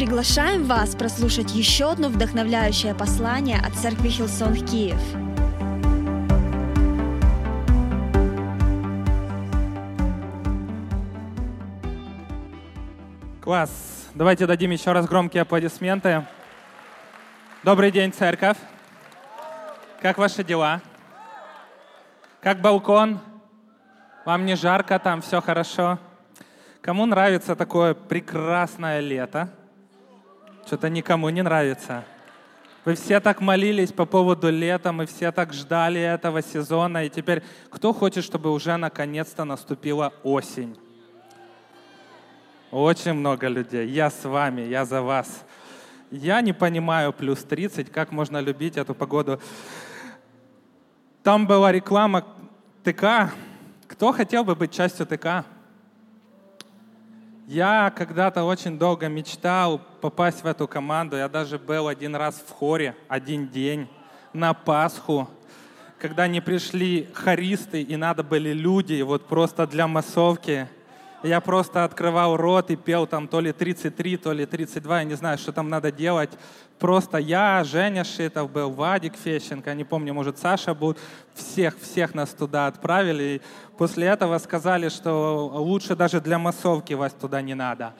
Приглашаем вас прослушать еще одно вдохновляющее послание от Церкви Хилсон Киев. Класс. Давайте дадим еще раз громкие аплодисменты. Добрый день, церковь. Как ваши дела? Как балкон? Вам не жарко там, все хорошо? Кому нравится такое прекрасное лето? Что-то никому не нравится. Вы все так молились по поводу лета, мы все так ждали этого сезона, и теперь кто хочет, чтобы уже наконец-то наступила осень? Очень много людей. Я с вами, я за вас. Я не понимаю плюс 30, как можно любить эту погоду. Там была реклама ТК. Кто хотел бы быть частью ТК? Я когда-то очень долго мечтал попасть в эту команду. Я даже был один раз в хоре, один день, на Пасху, когда не пришли хористы и надо были люди, вот просто для массовки. Я просто открывал рот и пел там то ли 33, то ли 32, я не знаю, что там надо делать. Просто я, Женя Шитов был, Вадик Фещенко, не помню, может, Саша был. Всех, всех нас туда отправили. И после этого сказали, что лучше даже для массовки вас туда не надо.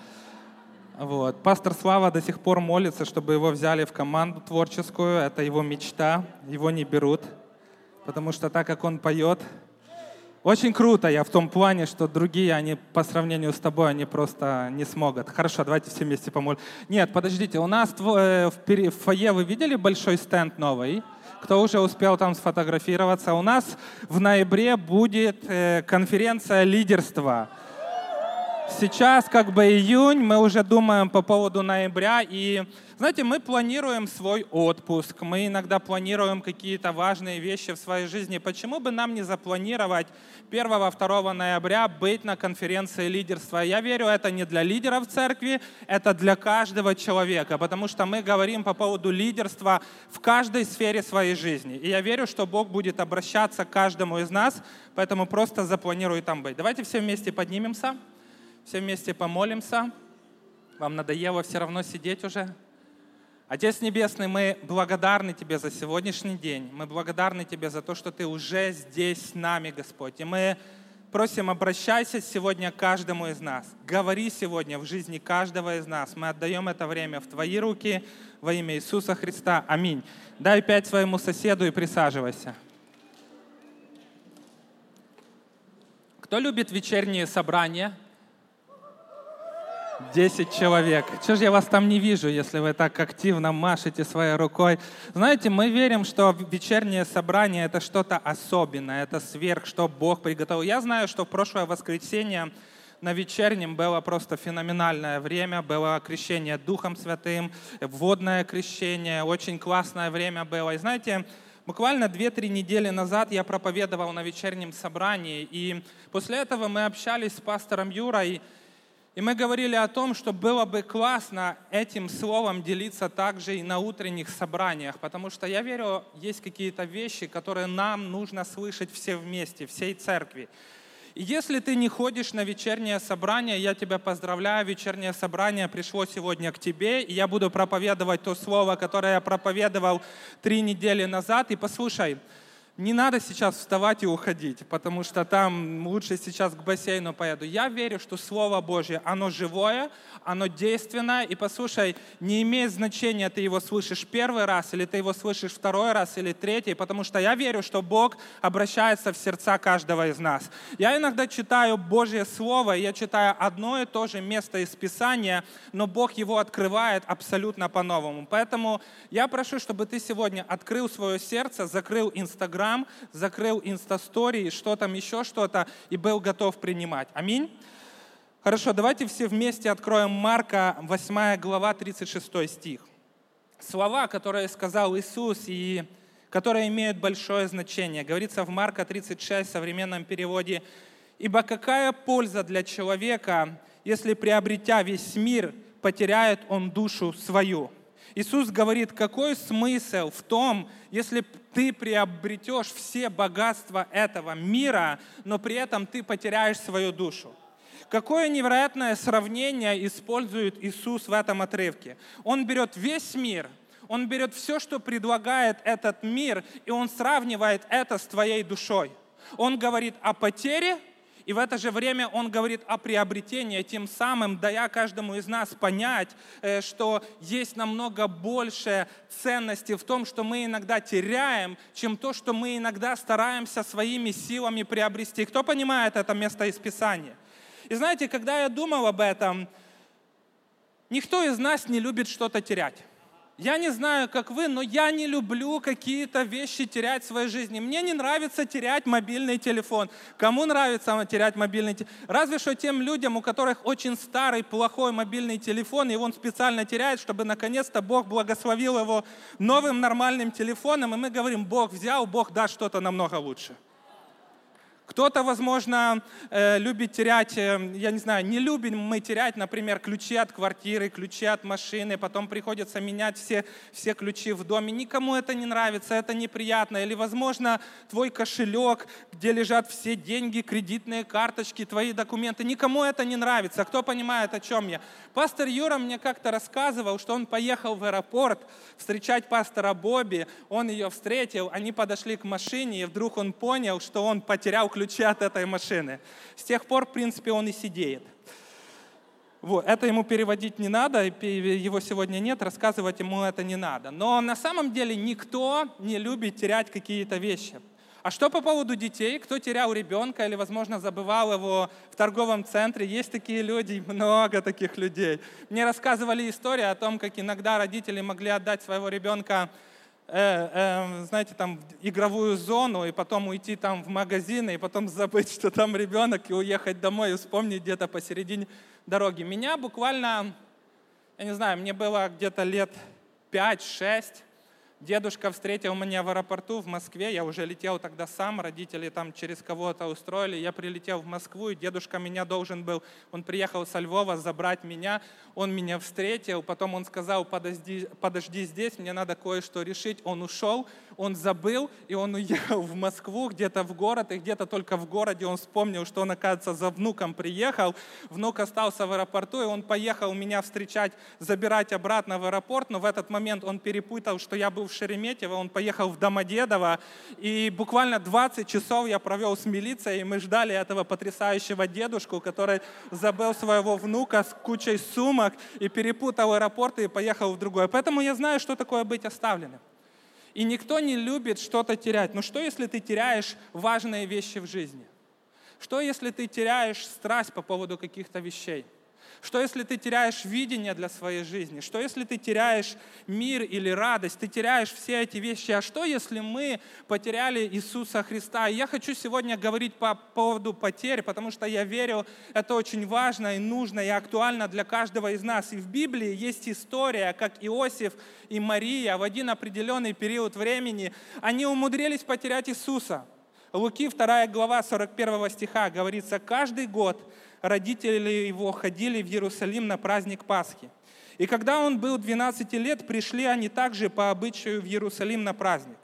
Вот. Пастор Слава до сих пор молится, чтобы его взяли в команду творческую. Это его мечта. Его не берут. Потому что так как он поет, очень круто я в том плане, что другие, они по сравнению с тобой, они просто не смогут. Хорошо, давайте все вместе помолим. Нет, подождите, у нас э, в фойе вы видели большой стенд новый? Кто уже успел там сфотографироваться? У нас в ноябре будет э, конференция лидерства. Сейчас как бы июнь, мы уже думаем по поводу ноября, и знаете, мы планируем свой отпуск, мы иногда планируем какие-то важные вещи в своей жизни. Почему бы нам не запланировать 1-2 ноября быть на конференции лидерства? Я верю, это не для лидеров церкви, это для каждого человека, потому что мы говорим по поводу лидерства в каждой сфере своей жизни. И я верю, что Бог будет обращаться к каждому из нас, поэтому просто запланируй там быть. Давайте все вместе поднимемся, все вместе помолимся. Вам надоело все равно сидеть уже? Отец Небесный, мы благодарны Тебе за сегодняшний день. Мы благодарны Тебе за то, что Ты уже здесь с нами, Господь. И мы просим, обращайся сегодня к каждому из нас. Говори сегодня в жизни каждого из нас. Мы отдаем это время в Твои руки во имя Иисуса Христа. Аминь. Дай пять своему соседу и присаживайся. Кто любит вечерние собрания? 10 человек. Чего же я вас там не вижу, если вы так активно машете своей рукой? Знаете, мы верим, что вечернее собрание — это что-то особенное, это сверх, что Бог приготовил. Я знаю, что в прошлое воскресенье на вечернем было просто феноменальное время, было крещение Духом Святым, водное крещение, очень классное время было. И знаете, Буквально 2-3 недели назад я проповедовал на вечернем собрании, и после этого мы общались с пастором Юрой, и мы говорили о том, что было бы классно этим словом делиться также и на утренних собраниях, потому что я верю, есть какие-то вещи, которые нам нужно слышать все вместе, всей церкви. И если ты не ходишь на вечернее собрание, я тебя поздравляю, вечернее собрание пришло сегодня к тебе, и я буду проповедовать то слово, которое я проповедовал три недели назад. И послушай, не надо сейчас вставать и уходить, потому что там лучше сейчас к бассейну поеду. Я верю, что Слово Божье, оно живое, оно действенное. И послушай, не имеет значения, ты его слышишь первый раз, или ты его слышишь второй раз, или третий, потому что я верю, что Бог обращается в сердца каждого из нас. Я иногда читаю Божье Слово, и я читаю одно и то же место из Писания, но Бог его открывает абсолютно по-новому. Поэтому я прошу, чтобы ты сегодня открыл свое сердце, закрыл Инстаграм, Инстаграм, закрыл инстастории, что там еще что-то, и был готов принимать. Аминь. Хорошо, давайте все вместе откроем Марка, 8 глава, 36 стих. Слова, которые сказал Иисус и которые имеют большое значение. Говорится в Марка 36 в современном переводе. «Ибо какая польза для человека, если приобретя весь мир, потеряет он душу свою?» Иисус говорит, какой смысл в том, если ты приобретешь все богатства этого мира, но при этом ты потеряешь свою душу? какое невероятное сравнение использует Иисус в этом отрывке. Он берет весь мир, он берет все, что предлагает этот мир, и он сравнивает это с твоей душой. Он говорит о потере, и в это же время он говорит о приобретении, тем самым дая каждому из нас понять, э, что есть намного больше ценности в том, что мы иногда теряем, чем то, что мы иногда стараемся своими силами приобрести. Кто понимает это место из Писания? И знаете, когда я думал об этом, никто из нас не любит что-то терять. Я не знаю, как вы, но я не люблю какие-то вещи терять в своей жизни. Мне не нравится терять мобильный телефон. Кому нравится терять мобильный телефон? Разве что тем людям, у которых очень старый, плохой мобильный телефон, и он специально теряет, чтобы наконец-то Бог благословил его новым нормальным телефоном, и мы говорим, Бог взял, Бог даст что-то намного лучше. Кто-то, возможно, э, любит терять, э, я не знаю, не любим мы терять, например, ключи от квартиры, ключи от машины, потом приходится менять все, все ключи в доме. Никому это не нравится, это неприятно. Или, возможно, твой кошелек, где лежат все деньги, кредитные карточки, твои документы. Никому это не нравится. Кто понимает, о чем я? Пастор Юра мне как-то рассказывал, что он поехал в аэропорт встречать пастора Бобби, он ее встретил, они подошли к машине, и вдруг он понял, что он потерял ключи ключи от этой машины. С тех пор, в принципе, он и сидеет. Вот, это ему переводить не надо, его сегодня нет, рассказывать ему это не надо. Но на самом деле никто не любит терять какие-то вещи. А что по поводу детей? Кто терял ребенка или, возможно, забывал его в торговом центре? Есть такие люди, много таких людей. Мне рассказывали истории о том, как иногда родители могли отдать своего ребенка э, э, знаете, там игровую зону, и потом уйти там в магазин, и потом забыть, что там ребенок, и уехать домой, и вспомнить где-то посередине дороги. Меня буквально, я не знаю, мне было где-то лет 5-6, Дедушка встретил меня в аэропорту в Москве, я уже летел тогда сам, родители там через кого-то устроили, я прилетел в Москву, и дедушка меня должен был, он приехал со Львова забрать меня, он меня встретил, потом он сказал, подожди, подожди здесь, мне надо кое-что решить, он ушел, он забыл, и он уехал в Москву, где-то в город, и где-то только в городе он вспомнил, что он, оказывается, за внуком приехал, внук остался в аэропорту, и он поехал меня встречать, забирать обратно в аэропорт, но в этот момент он перепутал, что я был в Шереметьево, он поехал в Домодедово, и буквально 20 часов я провел с милицией, и мы ждали этого потрясающего дедушку, который забыл своего внука с кучей сумок и перепутал аэропорты и поехал в другой. Поэтому я знаю, что такое быть оставленным. И никто не любит что-то терять. Но что, если ты теряешь важные вещи в жизни? Что, если ты теряешь страсть по поводу каких-то вещей? Что если ты теряешь видение для своей жизни? Что если ты теряешь мир или радость? Ты теряешь все эти вещи. А что если мы потеряли Иисуса Христа? И я хочу сегодня говорить по поводу потерь, потому что я верю, это очень важно и нужно и актуально для каждого из нас. И в Библии есть история, как Иосиф и Мария в один определенный период времени, они умудрились потерять Иисуса. Луки 2 глава 41 стиха говорится, каждый год родители его ходили в Иерусалим на праздник Пасхи. И когда он был 12 лет, пришли они также по обычаю в Иерусалим на праздник.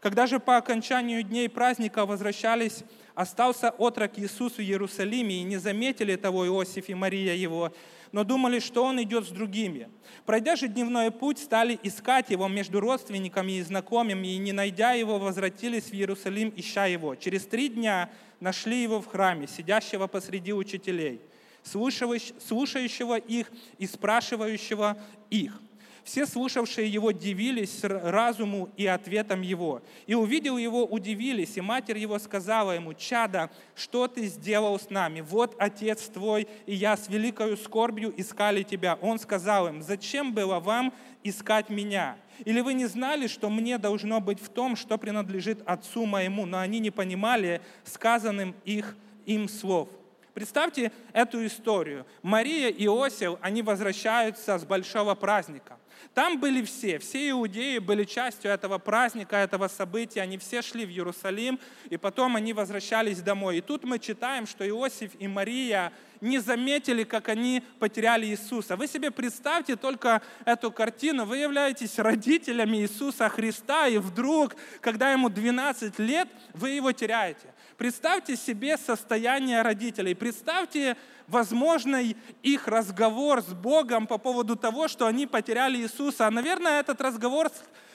Когда же по окончанию дней праздника возвращались, остался отрок Иисус в Иерусалиме, и не заметили того Иосиф и Мария его, но думали, что он идет с другими. Пройдя же дневной путь, стали искать его между родственниками и знакомыми, и не найдя его, возвратились в Иерусалим, ища его. Через три дня нашли его в храме, сидящего посреди учителей, слушающего их и спрашивающего их. Все слушавшие его дивились разуму и ответам его. И увидел его, удивились, и матерь его сказала ему, «Чада, что ты сделал с нами? Вот отец твой, и я с великою скорбью искали тебя». Он сказал им, «Зачем было вам искать меня? Или вы не знали, что мне должно быть в том, что принадлежит отцу моему?» Но они не понимали сказанным их им слов. Представьте эту историю. Мария и Иосиф, они возвращаются с большого праздника. Там были все, все иудеи были частью этого праздника, этого события, они все шли в Иерусалим, и потом они возвращались домой. И тут мы читаем, что Иосиф и Мария не заметили, как они потеряли Иисуса. Вы себе представьте только эту картину. Вы являетесь родителями Иисуса Христа, и вдруг, когда ему 12 лет, вы его теряете. Представьте себе состояние родителей. Представьте возможный их разговор с Богом по поводу того, что они потеряли Иисуса. Наверное, этот разговор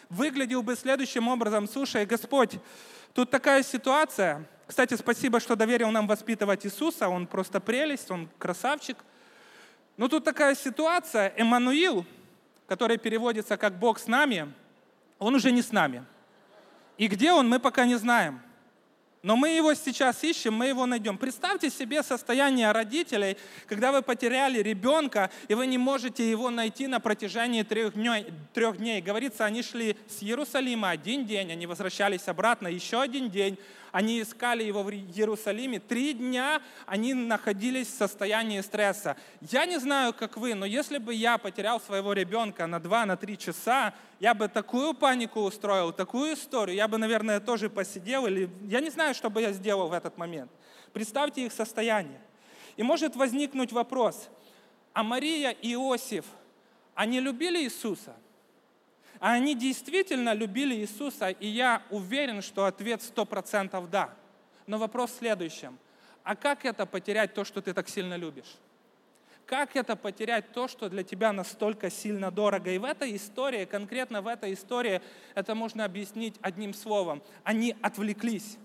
выглядел бы следующим образом. Слушай, Господь, тут такая ситуация. Кстати, спасибо, что доверил нам воспитывать Иисуса. Он просто прелесть, он красавчик. Но тут такая ситуация. Эммануил, который переводится как «Бог с нами», он уже не с нами. И где он, мы пока не знаем. Но мы его сейчас ищем, мы его найдем. Представьте себе состояние родителей, когда вы потеряли ребенка, и вы не можете его найти на протяжении трех дней. Трех дней. Говорится, они шли с Иерусалима один день, они возвращались обратно еще один день, они искали его в Иерусалиме. Три дня они находились в состоянии стресса. Я не знаю, как вы, но если бы я потерял своего ребенка на два, на три часа, я бы такую панику устроил, такую историю, я бы, наверное, тоже посидел, или я не знаю, что бы я сделал в этот момент. Представьте их состояние. И может возникнуть вопрос, а Мария и Иосиф, они любили Иисуса – а они действительно любили Иисуса, и я уверен, что ответ сто процентов да. Но вопрос в следующем. А как это потерять то, что ты так сильно любишь? Как это потерять то, что для тебя настолько сильно дорого? И в этой истории, конкретно в этой истории, это можно объяснить одним словом. Они отвлеклись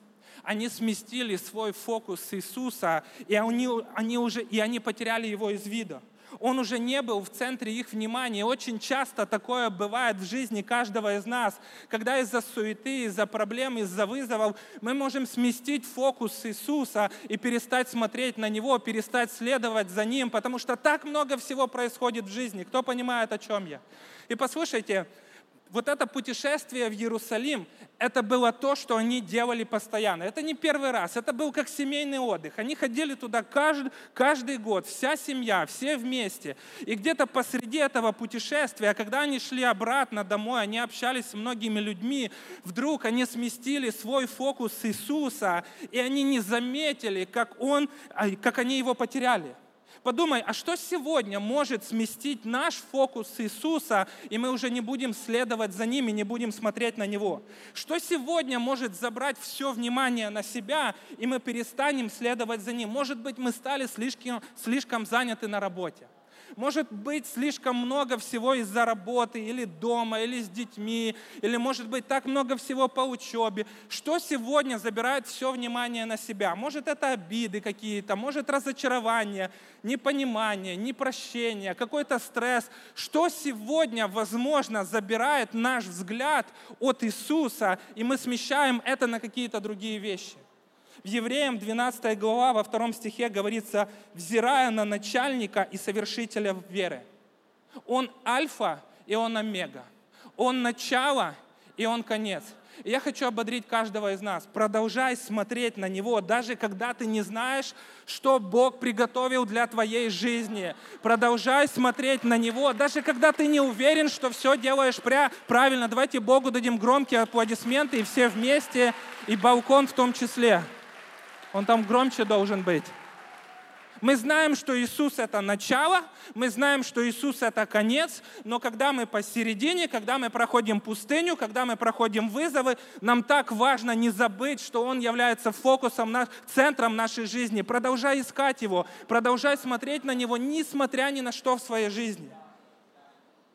они сместили свой фокус с Иисуса, и они, они, уже, и они потеряли его из вида он уже не был в центре их внимания. Очень часто такое бывает в жизни каждого из нас, когда из-за суеты, из-за проблем, из-за вызовов мы можем сместить фокус Иисуса и перестать смотреть на Него, перестать следовать за Ним, потому что так много всего происходит в жизни. Кто понимает, о чем я? И послушайте, вот это путешествие в Иерусалим, это было то, что они делали постоянно. Это не первый раз, это был как семейный отдых. Они ходили туда каждый, каждый год, вся семья, все вместе. И где-то посреди этого путешествия, когда они шли обратно домой, они общались с многими людьми, вдруг они сместили свой фокус с Иисуса, и они не заметили, как, он, как они его потеряли. Подумай, а что сегодня может сместить наш фокус с Иисуса, и мы уже не будем следовать за ними, не будем смотреть на Него? Что сегодня может забрать все внимание на себя, и мы перестанем следовать за Ним? Может быть, мы стали слишком, слишком заняты на работе. Может быть слишком много всего из-за работы, или дома, или с детьми, или может быть так много всего по учебе. Что сегодня забирает все внимание на себя? Может это обиды какие-то, может разочарование, непонимание, непрощение, какой-то стресс. Что сегодня, возможно, забирает наш взгляд от Иисуса, и мы смещаем это на какие-то другие вещи? В Евреям 12 глава во втором стихе говорится, взирая на начальника и совершителя веры. Он альфа и он омега. Он начало и он конец. И я хочу ободрить каждого из нас. Продолжай смотреть на Него, даже когда ты не знаешь, что Бог приготовил для твоей жизни. Продолжай смотреть на Него, даже когда ты не уверен, что все делаешь правильно. Давайте Богу дадим громкие аплодисменты, и все вместе, и балкон в том числе. Он там громче должен быть. Мы знаем, что Иисус это начало, мы знаем, что Иисус это конец, но когда мы посередине, когда мы проходим пустыню, когда мы проходим вызовы, нам так важно не забыть, что Он является фокусом, центром нашей жизни. Продолжай искать Его, продолжай смотреть на Него, несмотря ни на что в своей жизни.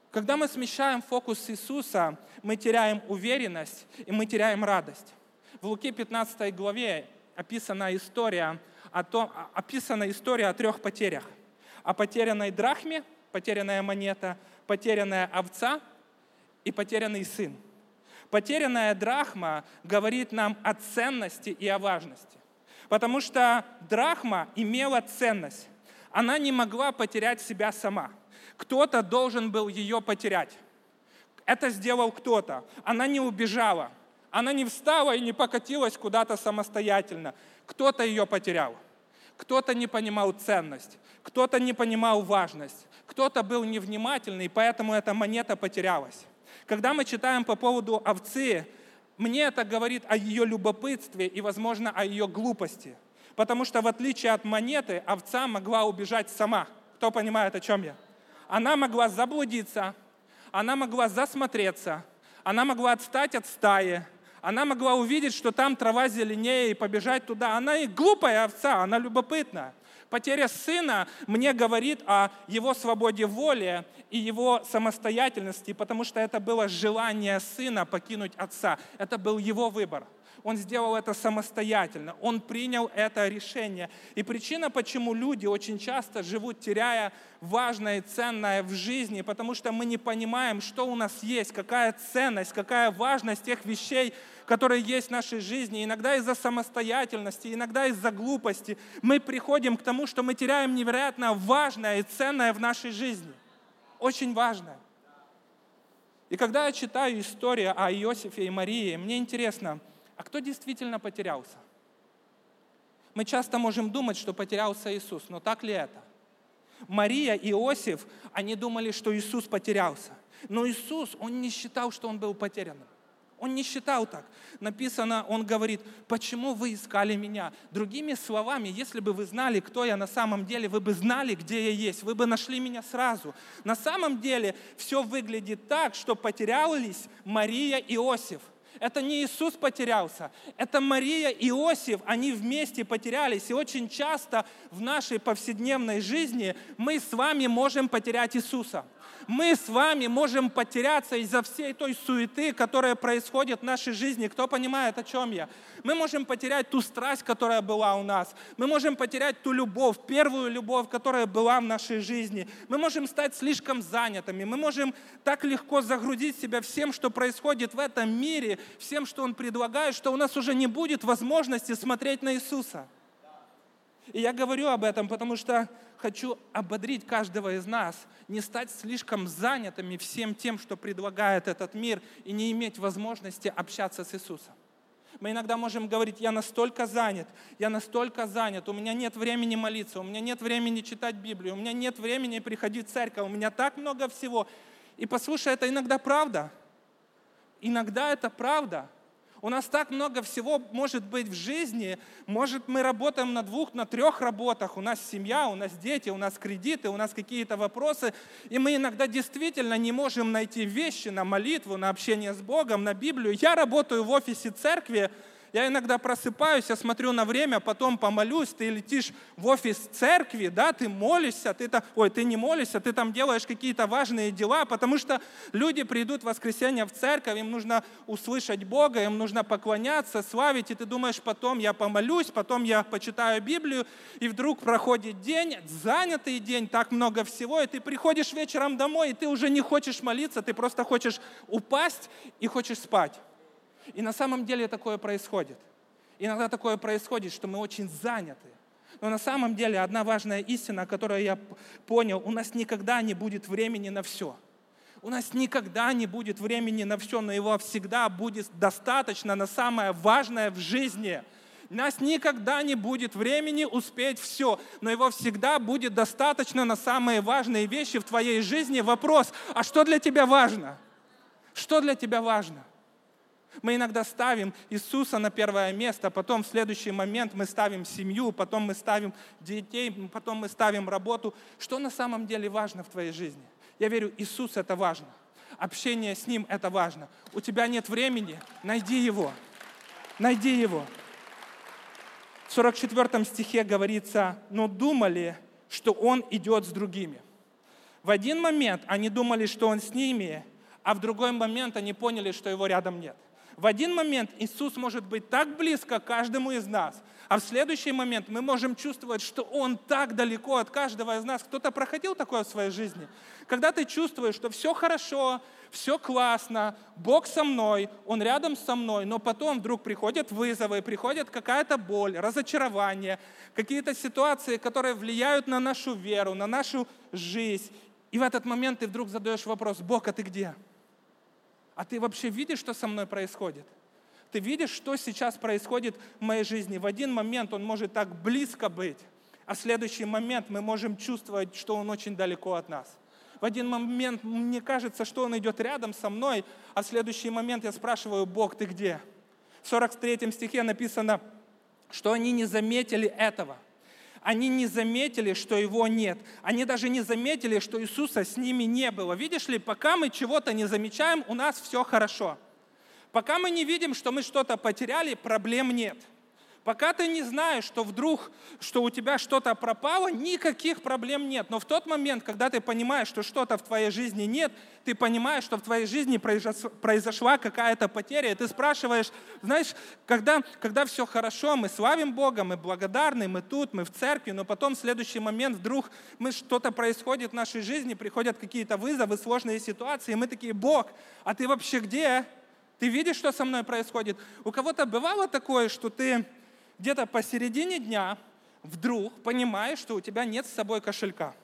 Когда мы смещаем фокус Иисуса, мы теряем уверенность и мы теряем радость. В Луке 15 главе описана история о том, описана история о трех потерях. О потерянной драхме, потерянная монета, потерянная овца и потерянный сын. Потерянная драхма говорит нам о ценности и о важности. Потому что драхма имела ценность. Она не могла потерять себя сама. Кто-то должен был ее потерять. Это сделал кто-то. Она не убежала. Она не встала и не покатилась куда-то самостоятельно. Кто-то ее потерял. Кто-то не понимал ценность, кто-то не понимал важность, кто-то был невнимательный, поэтому эта монета потерялась. Когда мы читаем по поводу овцы, мне это говорит о ее любопытстве и, возможно, о ее глупости. Потому что в отличие от монеты, овца могла убежать сама. Кто понимает, о чем я? Она могла заблудиться, она могла засмотреться, она могла отстать от стаи, Она могла увидеть, что там трава зеленее и побежать туда. Она и глупая овца, она любопытная. Потеря сына мне говорит о его свободе воли и его самостоятельности, потому что это было желание сына покинуть отца. Это был его выбор. Он сделал это самостоятельно, он принял это решение. И причина, почему люди очень часто живут, теряя важное и ценное в жизни, потому что мы не понимаем, что у нас есть, какая ценность, какая важность тех вещей, которые есть в нашей жизни. Иногда из-за самостоятельности, иногда из-за глупости мы приходим к тому, что мы теряем невероятно важное и ценное в нашей жизни. Очень важное. И когда я читаю историю о Иосифе и Марии, мне интересно, а кто действительно потерялся? Мы часто можем думать, что потерялся Иисус, но так ли это? Мария и Иосиф, они думали, что Иисус потерялся. Но Иисус, он не считал, что он был потерянным. Он не считал так. Написано, он говорит, почему вы искали меня? Другими словами, если бы вы знали, кто я на самом деле, вы бы знали, где я есть, вы бы нашли меня сразу. На самом деле все выглядит так, что потерялись Мария и Иосиф. Это не Иисус потерялся, это Мария и Иосиф, они вместе потерялись. И очень часто в нашей повседневной жизни мы с вами можем потерять Иисуса мы с вами можем потеряться из-за всей той суеты, которая происходит в нашей жизни. Кто понимает, о чем я? Мы можем потерять ту страсть, которая была у нас. Мы можем потерять ту любовь, первую любовь, которая была в нашей жизни. Мы можем стать слишком занятыми. Мы можем так легко загрузить себя всем, что происходит в этом мире, всем, что Он предлагает, что у нас уже не будет возможности смотреть на Иисуса. И я говорю об этом, потому что хочу ободрить каждого из нас, не стать слишком занятыми всем тем, что предлагает этот мир, и не иметь возможности общаться с Иисусом. Мы иногда можем говорить, я настолько занят, я настолько занят, у меня нет времени молиться, у меня нет времени читать Библию, у меня нет времени приходить в церковь, у меня так много всего. И послушай, это иногда правда. Иногда это правда. У нас так много всего может быть в жизни. Может, мы работаем на двух, на трех работах. У нас семья, у нас дети, у нас кредиты, у нас какие-то вопросы. И мы иногда действительно не можем найти вещи на молитву, на общение с Богом, на Библию. Я работаю в офисе церкви, я иногда просыпаюсь, я смотрю на время, потом помолюсь, ты летишь в офис церкви, да, ты молишься, ты там, ой, ты не молишься, ты там делаешь какие-то важные дела, потому что люди придут в воскресенье в церковь, им нужно услышать Бога, им нужно поклоняться, славить, и ты думаешь, потом я помолюсь, потом я почитаю Библию, и вдруг проходит день, занятый день, так много всего, и ты приходишь вечером домой, и ты уже не хочешь молиться, ты просто хочешь упасть и хочешь спать. И на самом деле такое происходит. Иногда такое происходит, что мы очень заняты. Но на самом деле одна важная истина, которую я понял, у нас никогда не будет времени на все. У нас никогда не будет времени на все, но его всегда будет достаточно на самое важное в жизни. У нас никогда не будет времени успеть все, но его всегда будет достаточно на самые важные вещи в твоей жизни. Вопрос, а что для тебя важно? Что для тебя важно? Мы иногда ставим Иисуса на первое место, потом в следующий момент мы ставим семью, потом мы ставим детей, потом мы ставим работу. Что на самом деле важно в твоей жизни? Я верю, Иисус это важно. Общение с Ним это важно. У тебя нет времени, найди Его. Найди Его. В 44 стихе говорится, но думали, что Он идет с другими. В один момент они думали, что Он с ними, а в другой момент они поняли, что Его рядом нет. В один момент Иисус может быть так близко каждому из нас, а в следующий момент мы можем чувствовать, что Он так далеко от каждого из нас. Кто-то проходил такое в своей жизни? Когда ты чувствуешь, что все хорошо, все классно, Бог со мной, Он рядом со мной, но потом вдруг приходят вызовы, приходит какая-то боль, разочарование, какие-то ситуации, которые влияют на нашу веру, на нашу жизнь. И в этот момент ты вдруг задаешь вопрос, Бог, а ты где? А ты вообще видишь, что со мной происходит? Ты видишь, что сейчас происходит в моей жизни? В один момент он может так близко быть, а в следующий момент мы можем чувствовать, что он очень далеко от нас. В один момент мне кажется, что он идет рядом со мной, а в следующий момент я спрашиваю, Бог, ты где? В 43 стихе написано, что они не заметили этого – они не заметили, что его нет. Они даже не заметили, что Иисуса с ними не было. Видишь ли, пока мы чего-то не замечаем, у нас все хорошо. Пока мы не видим, что мы что-то потеряли, проблем нет. Пока ты не знаешь, что вдруг, что у тебя что-то пропало, никаких проблем нет. Но в тот момент, когда ты понимаешь, что что-то в твоей жизни нет, ты понимаешь, что в твоей жизни произошла какая-то потеря, и ты спрашиваешь, знаешь, когда, когда все хорошо, мы славим Бога, мы благодарны, мы тут, мы в церкви, но потом в следующий момент вдруг мы что-то происходит в нашей жизни, приходят какие-то вызовы, сложные ситуации, и мы такие, Бог, а ты вообще где? Ты видишь, что со мной происходит? У кого-то бывало такое, что ты где-то посередине дня вдруг понимаешь, что у тебя нет с собой кошелька.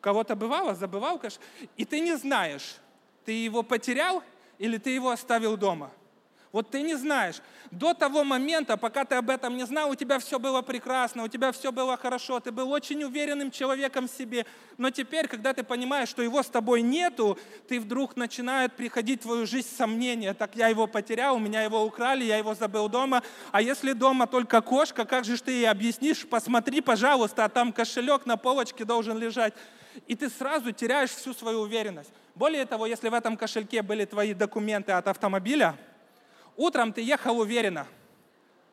Кого-то бывало, забывал кошелек, и ты не знаешь, ты его потерял или ты его оставил дома. Вот ты не знаешь. До того момента, пока ты об этом не знал, у тебя все было прекрасно, у тебя все было хорошо, ты был очень уверенным человеком в себе. Но теперь, когда ты понимаешь, что его с тобой нету, ты вдруг начинает приходить в твою жизнь сомнения. Так я его потерял, у меня его украли, я его забыл дома. А если дома только кошка, как же ты ей объяснишь? Посмотри, пожалуйста, а там кошелек на полочке должен лежать. И ты сразу теряешь всю свою уверенность. Более того, если в этом кошельке были твои документы от автомобиля, Утром ты ехал уверенно.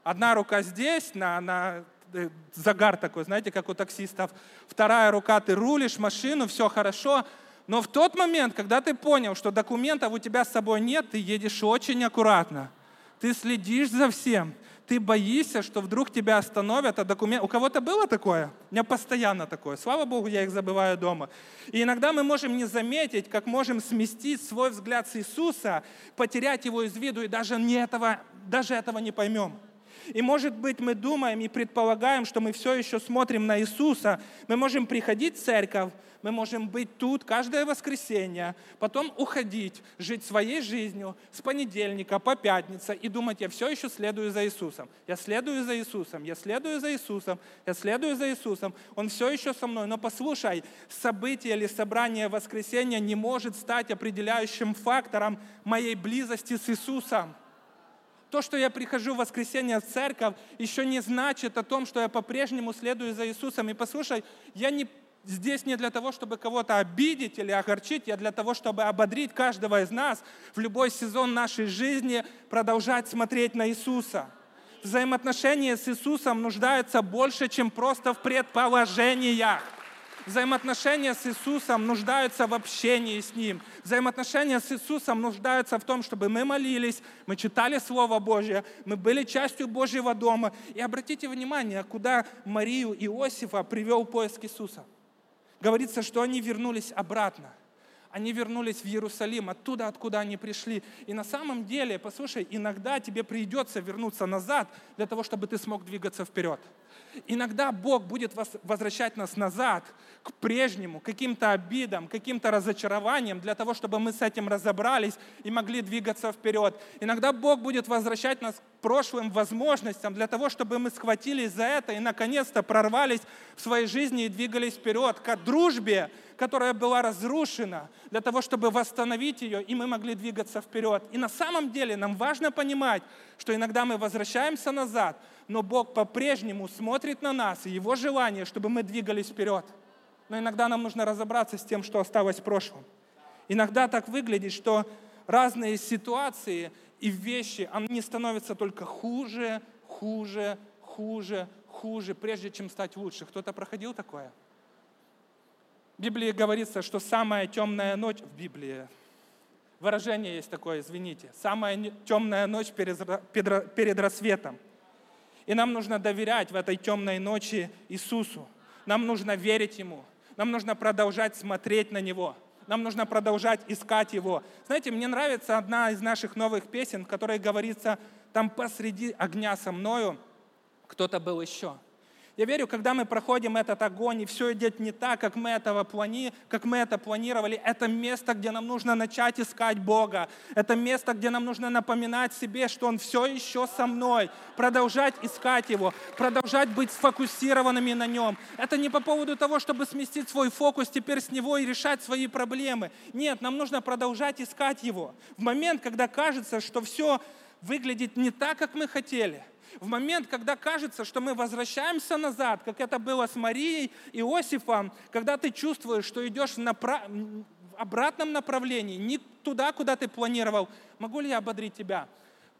Одна рука здесь, на, на э, загар такой, знаете, как у таксистов. Вторая рука, ты рулишь машину, все хорошо. Но в тот момент, когда ты понял, что документов у тебя с собой нет, ты едешь очень аккуратно. Ты следишь за всем ты боишься, что вдруг тебя остановят, а документ... У кого-то было такое? У меня постоянно такое. Слава Богу, я их забываю дома. И иногда мы можем не заметить, как можем сместить свой взгляд с Иисуса, потерять его из виду, и даже, не этого, даже этого не поймем. И может быть мы думаем и предполагаем, что мы все еще смотрим на Иисуса. Мы можем приходить в церковь, мы можем быть тут каждое воскресенье, потом уходить, жить своей жизнью с понедельника по пятницу и думать, я все еще следую за Иисусом. Я следую за Иисусом, я следую за Иисусом, я следую за Иисусом. Он все еще со мной. Но послушай, событие или собрание воскресенья не может стать определяющим фактором моей близости с Иисусом. То, что я прихожу в воскресенье в церковь, еще не значит о том, что я по-прежнему следую за Иисусом. И послушай, я не здесь не для того, чтобы кого-то обидеть или огорчить, я для того, чтобы ободрить каждого из нас в любой сезон нашей жизни продолжать смотреть на Иисуса. Взаимоотношения с Иисусом нуждаются больше, чем просто в предположениях. Взаимоотношения с Иисусом нуждаются в общении с Ним. Взаимоотношения с Иисусом нуждаются в том, чтобы мы молились, мы читали Слово Божье, мы были частью Божьего дома. И обратите внимание, куда Марию Иосифа привел поиск Иисуса – говорится, что они вернулись обратно. Они вернулись в Иерусалим, оттуда, откуда они пришли. И на самом деле, послушай, иногда тебе придется вернуться назад для того, чтобы ты смог двигаться вперед. Иногда Бог будет возвращать нас назад, к прежнему, каким-то обидам, каким-то разочарованиям, для того, чтобы мы с этим разобрались и могли двигаться вперед. Иногда Бог будет возвращать нас к прошлым возможностям, для того, чтобы мы схватились за это и наконец-то прорвались в своей жизни и двигались вперед, к дружбе, которая была разрушена, для того, чтобы восстановить ее, и мы могли двигаться вперед. И на самом деле нам важно понимать, что иногда мы возвращаемся назад, но Бог по-прежнему смотрит на нас, и Его желание, чтобы мы двигались вперед. Но иногда нам нужно разобраться с тем, что осталось в прошлом. Иногда так выглядит, что разные ситуации и вещи, они становятся только хуже, хуже, хуже, хуже, прежде чем стать лучше. Кто-то проходил такое? В Библии говорится, что самая темная ночь в Библии, выражение есть такое, извините, самая темная ночь перед рассветом. И нам нужно доверять в этой темной ночи Иисусу. Нам нужно верить Ему. Нам нужно продолжать смотреть на Него. Нам нужно продолжать искать Его. Знаете, мне нравится одна из наших новых песен, в которой говорится, там посреди огня со мною кто-то был еще. Я верю, когда мы проходим этот огонь, и все идет не так, как мы, этого плани... как мы это планировали, это место, где нам нужно начать искать Бога. Это место, где нам нужно напоминать себе, что Он все еще со мной. Продолжать искать Его, продолжать быть сфокусированными на Нем. Это не по поводу того, чтобы сместить свой фокус теперь с Него и решать свои проблемы. Нет, нам нужно продолжать искать Его. В момент, когда кажется, что все выглядит не так, как мы хотели – в момент, когда кажется, что мы возвращаемся назад, как это было с Марией и Иосифом, когда ты чувствуешь, что идешь на в обратном направлении, не туда, куда ты планировал, могу ли я ободрить тебя?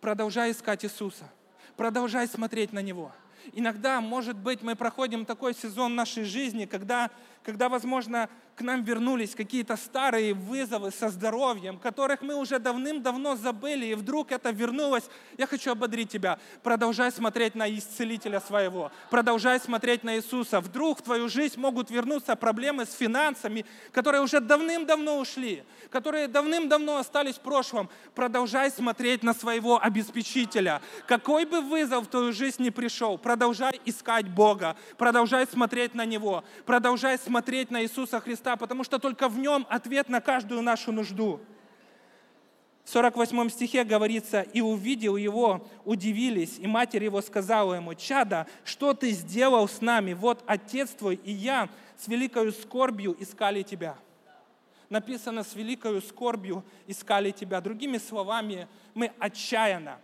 Продолжай искать Иисуса. Продолжай смотреть на Него. Иногда, может быть, мы проходим такой сезон нашей жизни, когда, когда возможно, к нам вернулись какие-то старые вызовы со здоровьем, которых мы уже давным-давно забыли, и вдруг это вернулось. Я хочу ободрить тебя. Продолжай смотреть на исцелителя своего. Продолжай смотреть на Иисуса. Вдруг в твою жизнь могут вернуться проблемы с финансами, которые уже давным-давно ушли, которые давным-давно остались в прошлом. Продолжай смотреть на своего обеспечителя. Какой бы вызов в твою жизнь не пришел, продолжай искать Бога. Продолжай смотреть на Него. Продолжай смотреть на Иисуса Христа, потому что только в нем ответ на каждую нашу нужду. В 48 стихе говорится, «И увидел его, удивились, и матерь его сказала ему, «Чада, что ты сделал с нами? Вот отец твой и я с великою скорбью искали тебя». Написано, с великою скорбью искали тебя. Другими словами, мы отчаянно,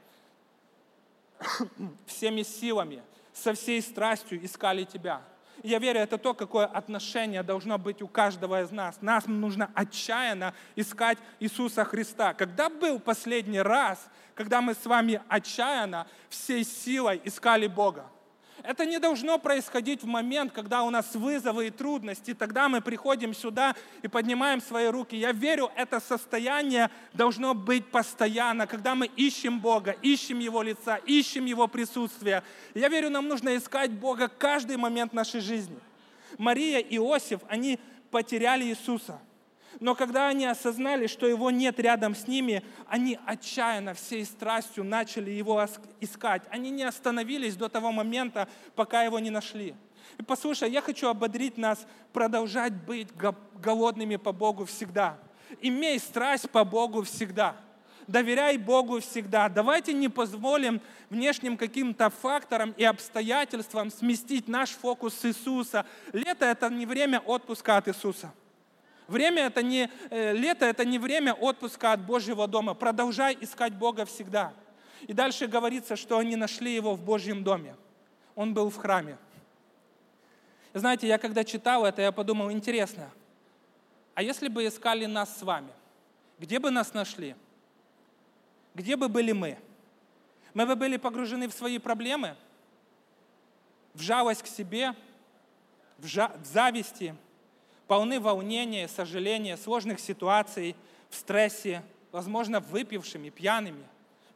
всеми силами, со всей страстью искали тебя – я верю, это то, какое отношение должно быть у каждого из нас. Нас нужно отчаянно искать Иисуса Христа. Когда был последний раз, когда мы с вами отчаянно всей силой искали Бога? Это не должно происходить в момент, когда у нас вызовы и трудности. Тогда мы приходим сюда и поднимаем свои руки. Я верю, это состояние должно быть постоянно, когда мы ищем Бога, ищем Его лица, ищем Его присутствия. Я верю, нам нужно искать Бога каждый момент нашей жизни. Мария и Иосиф, они потеряли Иисуса – но когда они осознали, что его нет рядом с ними, они отчаянно, всей страстью начали его искать. Они не остановились до того момента, пока его не нашли. И послушай, я хочу ободрить нас продолжать быть голодными по Богу всегда. Имей страсть по Богу всегда. Доверяй Богу всегда. Давайте не позволим внешним каким-то факторам и обстоятельствам сместить наш фокус с Иисуса. Лето – это не время отпуска от Иисуса. Время это не, э, лето это не время отпуска от Божьего дома. Продолжай искать Бога всегда. И дальше говорится, что они нашли его в Божьем доме. Он был в храме. Знаете, я когда читал это, я подумал, интересно, а если бы искали нас с вами, где бы нас нашли? Где бы были мы? Мы бы были погружены в свои проблемы, в жалость к себе, в, жа- в зависти, полны волнения, сожаления, сложных ситуаций, в стрессе, возможно, выпившими, пьяными,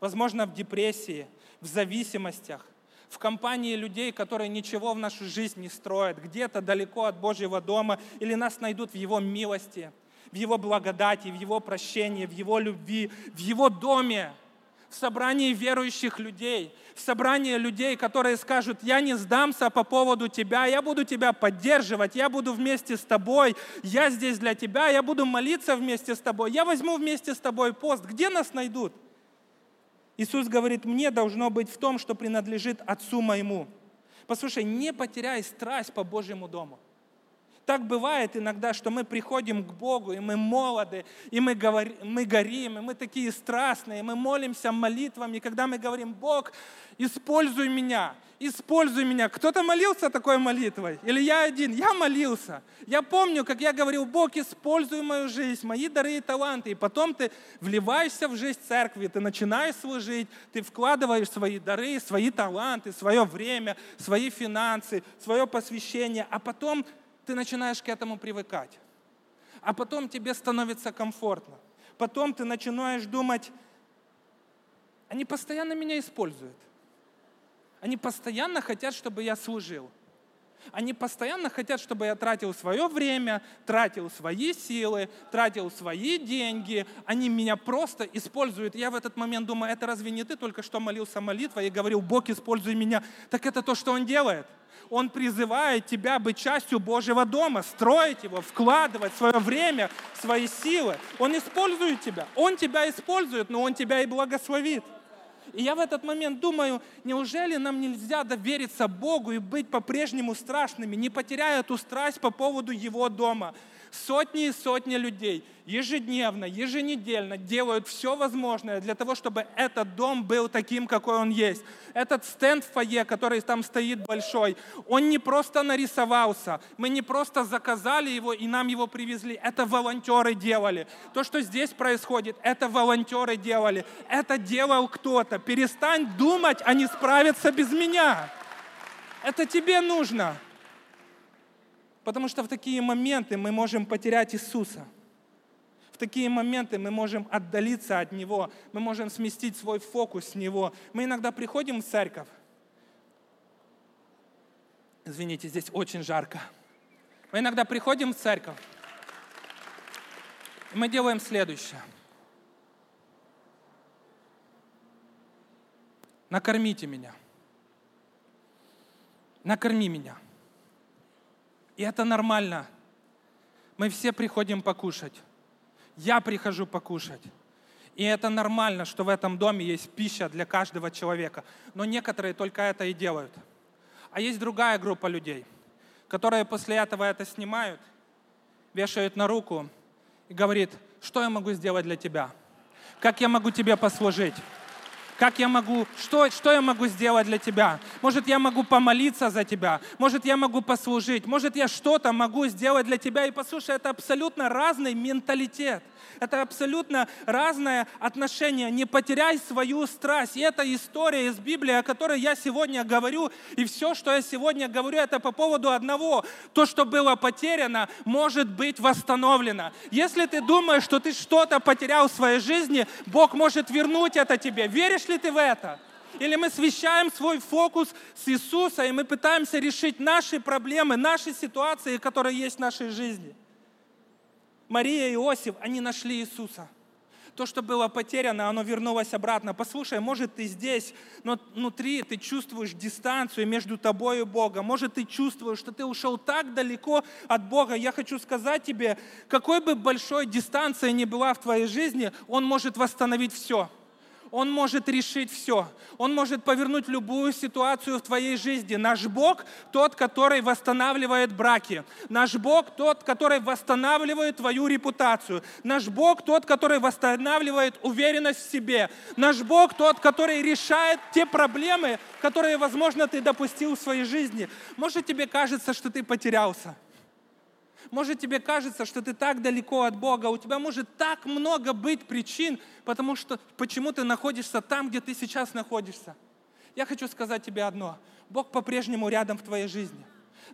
возможно, в депрессии, в зависимостях, в компании людей, которые ничего в нашу жизнь не строят, где-то далеко от Божьего дома, или нас найдут в Его милости, в Его благодати, в Его прощении, в Его любви, в Его доме – в собрании верующих людей, в собрании людей, которые скажут, я не сдамся по поводу тебя, я буду тебя поддерживать, я буду вместе с тобой, я здесь для тебя, я буду молиться вместе с тобой, я возьму вместе с тобой пост. Где нас найдут? Иисус говорит, мне должно быть в том, что принадлежит Отцу моему. Послушай, не потеряй страсть по Божьему дому. Так бывает иногда, что мы приходим к Богу, и мы молоды, и мы, говорим, мы горим, и мы такие страстные, и мы молимся молитвами, и когда мы говорим, Бог, используй меня, используй меня. Кто-то молился такой молитвой? Или я один? Я молился. Я помню, как я говорил, Бог, используй мою жизнь, мои дары и таланты. И потом ты вливаешься в жизнь церкви, ты начинаешь служить, ты вкладываешь свои дары, свои таланты, свое время, свои финансы, свое посвящение, а потом ты начинаешь к этому привыкать. А потом тебе становится комфортно. Потом ты начинаешь думать, они постоянно меня используют. Они постоянно хотят, чтобы я служил. Они постоянно хотят, чтобы я тратил свое время, тратил свои силы, тратил свои деньги. Они меня просто используют. Я в этот момент думаю, это разве не ты только что молился молитвой и говорил, Бог, используй меня? Так это то, что Он делает. Он призывает тебя быть частью Божьего дома, строить его, вкладывать свое время, свои силы. Он использует тебя. Он тебя использует, но Он тебя и благословит. И я в этот момент думаю, неужели нам нельзя довериться Богу и быть по-прежнему страшными, не потеряя эту страсть по поводу Его дома? Сотни и сотни людей ежедневно, еженедельно делают все возможное для того, чтобы этот дом был таким, какой он есть. Этот стенд в фойе, который там стоит большой, он не просто нарисовался, мы не просто заказали его и нам его привезли, это волонтеры делали. То, что здесь происходит, это волонтеры делали, это делал кто-то. Перестань думать, они справятся без меня. Это тебе нужно. Потому что в такие моменты мы можем потерять Иисуса. В такие моменты мы можем отдалиться от Него, мы можем сместить свой фокус с Него. Мы иногда приходим в церковь. Извините, здесь очень жарко. Мы иногда приходим в церковь, и мы делаем следующее. Накормите меня. Накорми меня. И это нормально. Мы все приходим покушать. Я прихожу покушать. И это нормально, что в этом доме есть пища для каждого человека. Но некоторые только это и делают. А есть другая группа людей, которые после этого это снимают, вешают на руку и говорит, что я могу сделать для тебя? Как я могу тебе послужить? Как я могу, что, что я могу сделать для тебя? Может, я могу помолиться за тебя? Может, я могу послужить? Может, я что-то могу сделать для тебя? И послушай, это абсолютно разный менталитет. Это абсолютно разное отношение. Не потеряй свою страсть. И это история из Библии, о которой я сегодня говорю. И все, что я сегодня говорю, это по поводу одного. То, что было потеряно, может быть восстановлено. Если ты думаешь, что ты что-то потерял в своей жизни, Бог может вернуть это тебе. Веришь ли ты в это? Или мы свещаем свой фокус с Иисуса, и мы пытаемся решить наши проблемы, наши ситуации, которые есть в нашей жизни. Мария и Иосиф, они нашли Иисуса. То, что было потеряно, оно вернулось обратно. Послушай, может, ты здесь, но внутри ты чувствуешь дистанцию между тобой и Богом. Может, ты чувствуешь, что ты ушел так далеко от Бога. Я хочу сказать тебе, какой бы большой дистанция ни была в твоей жизни, Он может восстановить все – он может решить все. Он может повернуть любую ситуацию в твоей жизни. Наш Бог тот, который восстанавливает браки. Наш Бог тот, который восстанавливает твою репутацию. Наш Бог тот, который восстанавливает уверенность в себе. Наш Бог тот, который решает те проблемы, которые, возможно, ты допустил в своей жизни. Может, тебе кажется, что ты потерялся. Может, тебе кажется, что ты так далеко от Бога, у тебя может так много быть причин, потому что почему ты находишься там, где ты сейчас находишься. Я хочу сказать тебе одно. Бог по-прежнему рядом в твоей жизни.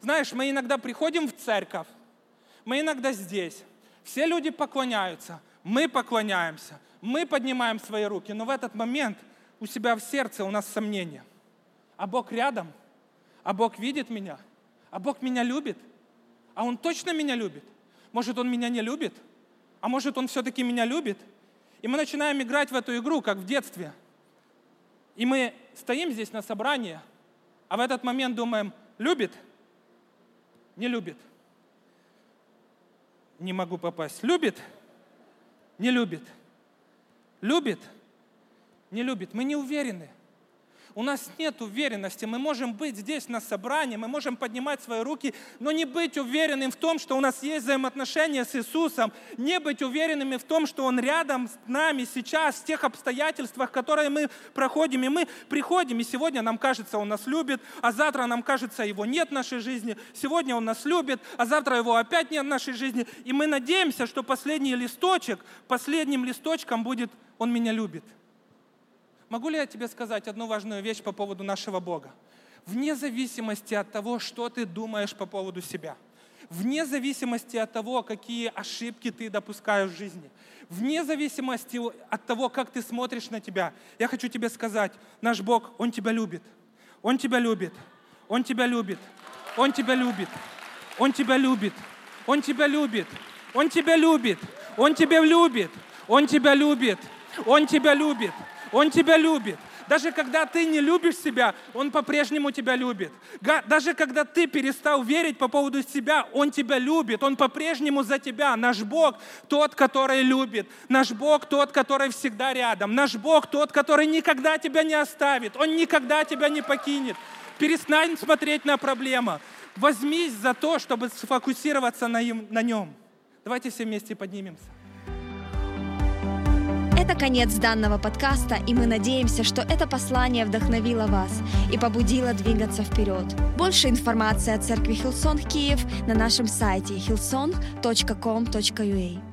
Знаешь, мы иногда приходим в церковь, мы иногда здесь, все люди поклоняются, мы поклоняемся, мы поднимаем свои руки, но в этот момент у себя в сердце у нас сомнения. А Бог рядом, а Бог видит меня, а Бог меня любит – а он точно меня любит? Может, он меня не любит? А может, он все-таки меня любит? И мы начинаем играть в эту игру, как в детстве. И мы стоим здесь на собрании, а в этот момент думаем, любит? Не любит. Не могу попасть. Любит? Не любит. Любит? Не любит. Мы не уверены. У нас нет уверенности. Мы можем быть здесь на собрании, мы можем поднимать свои руки, но не быть уверенным в том, что у нас есть взаимоотношения с Иисусом, не быть уверенными в том, что Он рядом с нами сейчас, в тех обстоятельствах, которые мы проходим. И мы приходим, и сегодня нам кажется, Он нас любит, а завтра нам кажется, Его нет в нашей жизни. Сегодня Он нас любит, а завтра Его опять нет в нашей жизни. И мы надеемся, что последний листочек, последним листочком будет «Он меня любит». Могу ли я тебе сказать одну важную вещь по поводу нашего Бога? Вне зависимости от того, что ты думаешь по поводу себя, вне зависимости от того, какие ошибки ты допускаешь в жизни, вне зависимости от того, как ты смотришь на тебя, я хочу тебе сказать, наш Бог, Он тебя любит. Он тебя любит. Он тебя любит. Он тебя любит. Он тебя любит. Он тебя любит. Он тебя любит. Он тебя любит. Он тебя любит. Он тебя любит. Он тебя любит. Даже когда ты не любишь себя, Он по-прежнему тебя любит. Даже когда ты перестал верить по поводу себя, Он тебя любит. Он по-прежнему за тебя. Наш Бог тот, который любит. Наш Бог тот, который всегда рядом. Наш Бог тот, который никогда тебя не оставит. Он никогда тебя не покинет. Перестань смотреть на проблему. Возьмись за то, чтобы сфокусироваться на, им, на нем. Давайте все вместе поднимемся. Конец данного подкаста, и мы надеемся, что это послание вдохновило вас и побудило двигаться вперед. Больше информации о церкви Хилсон Киев на нашем сайте hillsong.com.ua